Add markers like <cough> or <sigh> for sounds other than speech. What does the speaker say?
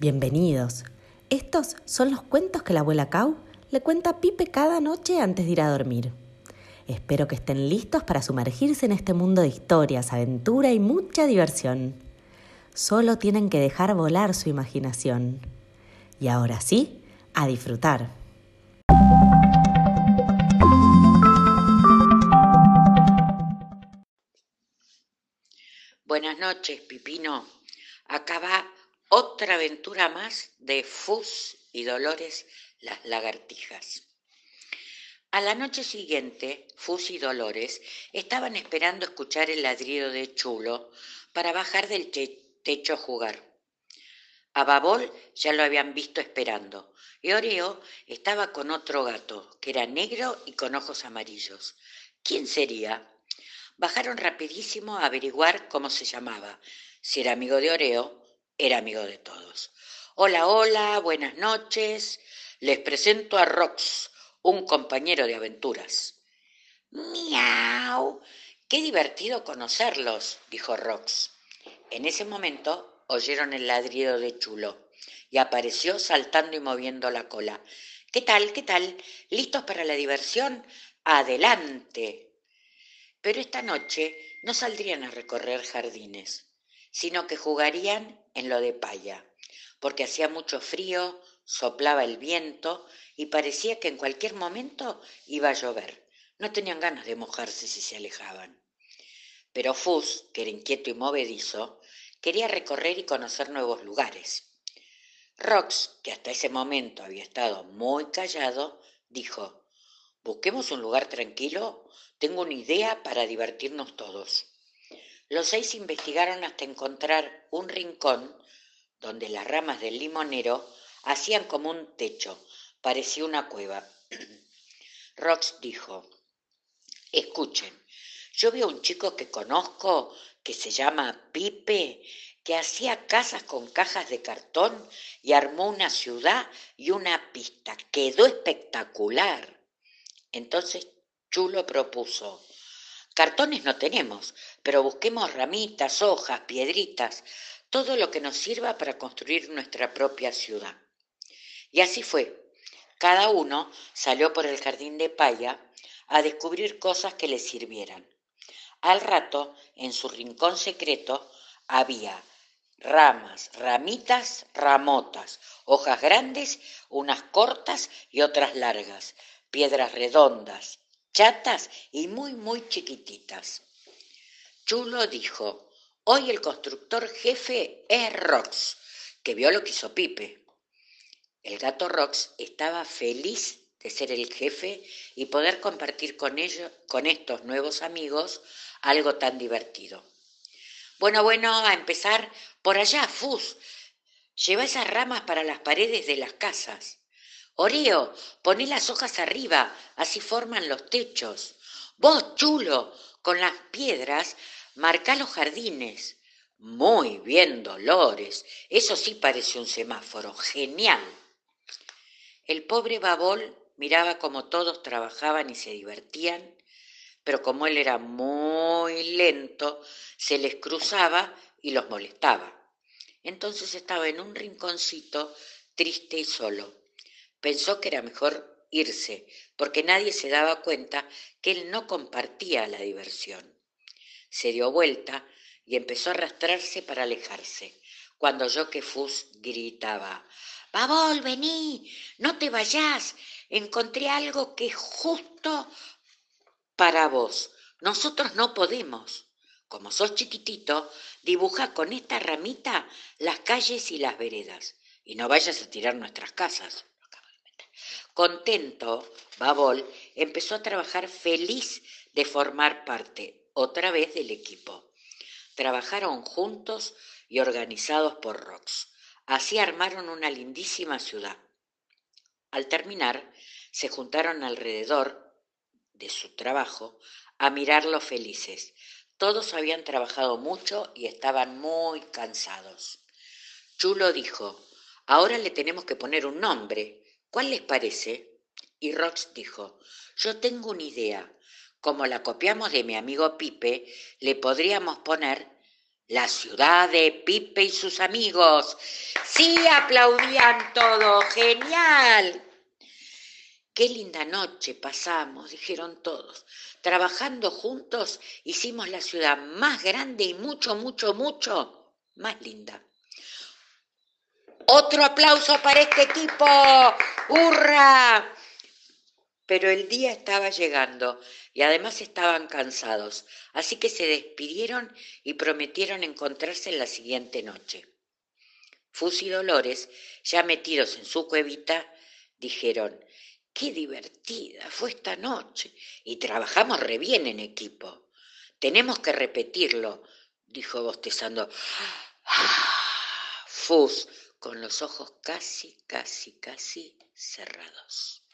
Bienvenidos. Estos son los cuentos que la abuela Cau le cuenta a Pipe cada noche antes de ir a dormir. Espero que estén listos para sumergirse en este mundo de historias, aventura y mucha diversión. Solo tienen que dejar volar su imaginación. Y ahora sí, a disfrutar. Buenas noches, Pipino. Acá va otra aventura más de Fus y Dolores las lagartijas. A la noche siguiente, Fus y Dolores estaban esperando escuchar el ladrido de Chulo para bajar del techo a jugar. A Babol ya lo habían visto esperando, y Oreo estaba con otro gato, que era negro y con ojos amarillos. ¿Quién sería? Bajaron rapidísimo a averiguar cómo se llamaba, si era amigo de Oreo era amigo de todos. Hola, hola, buenas noches. Les presento a Rox, un compañero de aventuras. Miau. Qué divertido conocerlos, dijo Rox. En ese momento oyeron el ladrido de Chulo y apareció saltando y moviendo la cola. ¿Qué tal? ¿Qué tal? ¿Listos para la diversión? Adelante. Pero esta noche no saldrían a recorrer jardines sino que jugarían en lo de paya, porque hacía mucho frío, soplaba el viento y parecía que en cualquier momento iba a llover. No tenían ganas de mojarse si se alejaban. Pero Fus, que era inquieto y movedizo, quería recorrer y conocer nuevos lugares. Rox, que hasta ese momento había estado muy callado, dijo, Busquemos un lugar tranquilo, tengo una idea para divertirnos todos. Los seis investigaron hasta encontrar un rincón donde las ramas del limonero hacían como un techo, parecía una cueva. <clears throat> Rox dijo, escuchen, yo veo a un chico que conozco que se llama Pipe, que hacía casas con cajas de cartón y armó una ciudad y una pista. Quedó espectacular. Entonces Chulo propuso, Cartones no tenemos, pero busquemos ramitas, hojas, piedritas, todo lo que nos sirva para construir nuestra propia ciudad. Y así fue. Cada uno salió por el jardín de paya a descubrir cosas que le sirvieran. Al rato, en su rincón secreto, había ramas, ramitas, ramotas, hojas grandes, unas cortas y otras largas, piedras redondas, chatas y muy, muy chiquititas. Chulo dijo, hoy el constructor jefe es Rox, que vio lo que hizo Pipe. El gato Rox estaba feliz de ser el jefe y poder compartir con ellos, con estos nuevos amigos, algo tan divertido. Bueno, bueno, a empezar por allá, Fus. Lleva esas ramas para las paredes de las casas. Oreo, poné las hojas arriba, así forman los techos. Vos, chulo, con las piedras, marcá los jardines. Muy bien, Dolores. Eso sí parece un semáforo. Genial. El pobre Babol miraba como todos trabajaban y se divertían, pero como él era muy lento, se les cruzaba y los molestaba. Entonces estaba en un rinconcito triste y solo. Pensó que era mejor irse, porque nadie se daba cuenta que él no compartía la diversión. Se dio vuelta y empezó a arrastrarse para alejarse, cuando oyó que Fus gritaba, Babol, vení, no te vayas, encontré algo que es justo para vos. Nosotros no podemos. Como sos chiquitito, dibuja con esta ramita las calles y las veredas, y no vayas a tirar nuestras casas. Contento, Babol empezó a trabajar feliz de formar parte otra vez del equipo. Trabajaron juntos y organizados por Rox. Así armaron una lindísima ciudad. Al terminar, se juntaron alrededor de su trabajo a mirarlos felices. Todos habían trabajado mucho y estaban muy cansados. Chulo dijo, ahora le tenemos que poner un nombre. ¿Cuál les parece? Y Rox dijo, yo tengo una idea. Como la copiamos de mi amigo Pipe, le podríamos poner la ciudad de Pipe y sus amigos. Sí, aplaudían todos, genial. Qué linda noche pasamos, dijeron todos. Trabajando juntos hicimos la ciudad más grande y mucho, mucho, mucho más linda. Otro aplauso para este equipo. ¡Hurra! Pero el día estaba llegando y además estaban cansados, así que se despidieron y prometieron encontrarse en la siguiente noche. Fus y Dolores, ya metidos en su cuevita, dijeron, qué divertida fue esta noche y trabajamos re bien en equipo. Tenemos que repetirlo, dijo bostezando. Fus, con los ojos casi, casi, casi cerrados.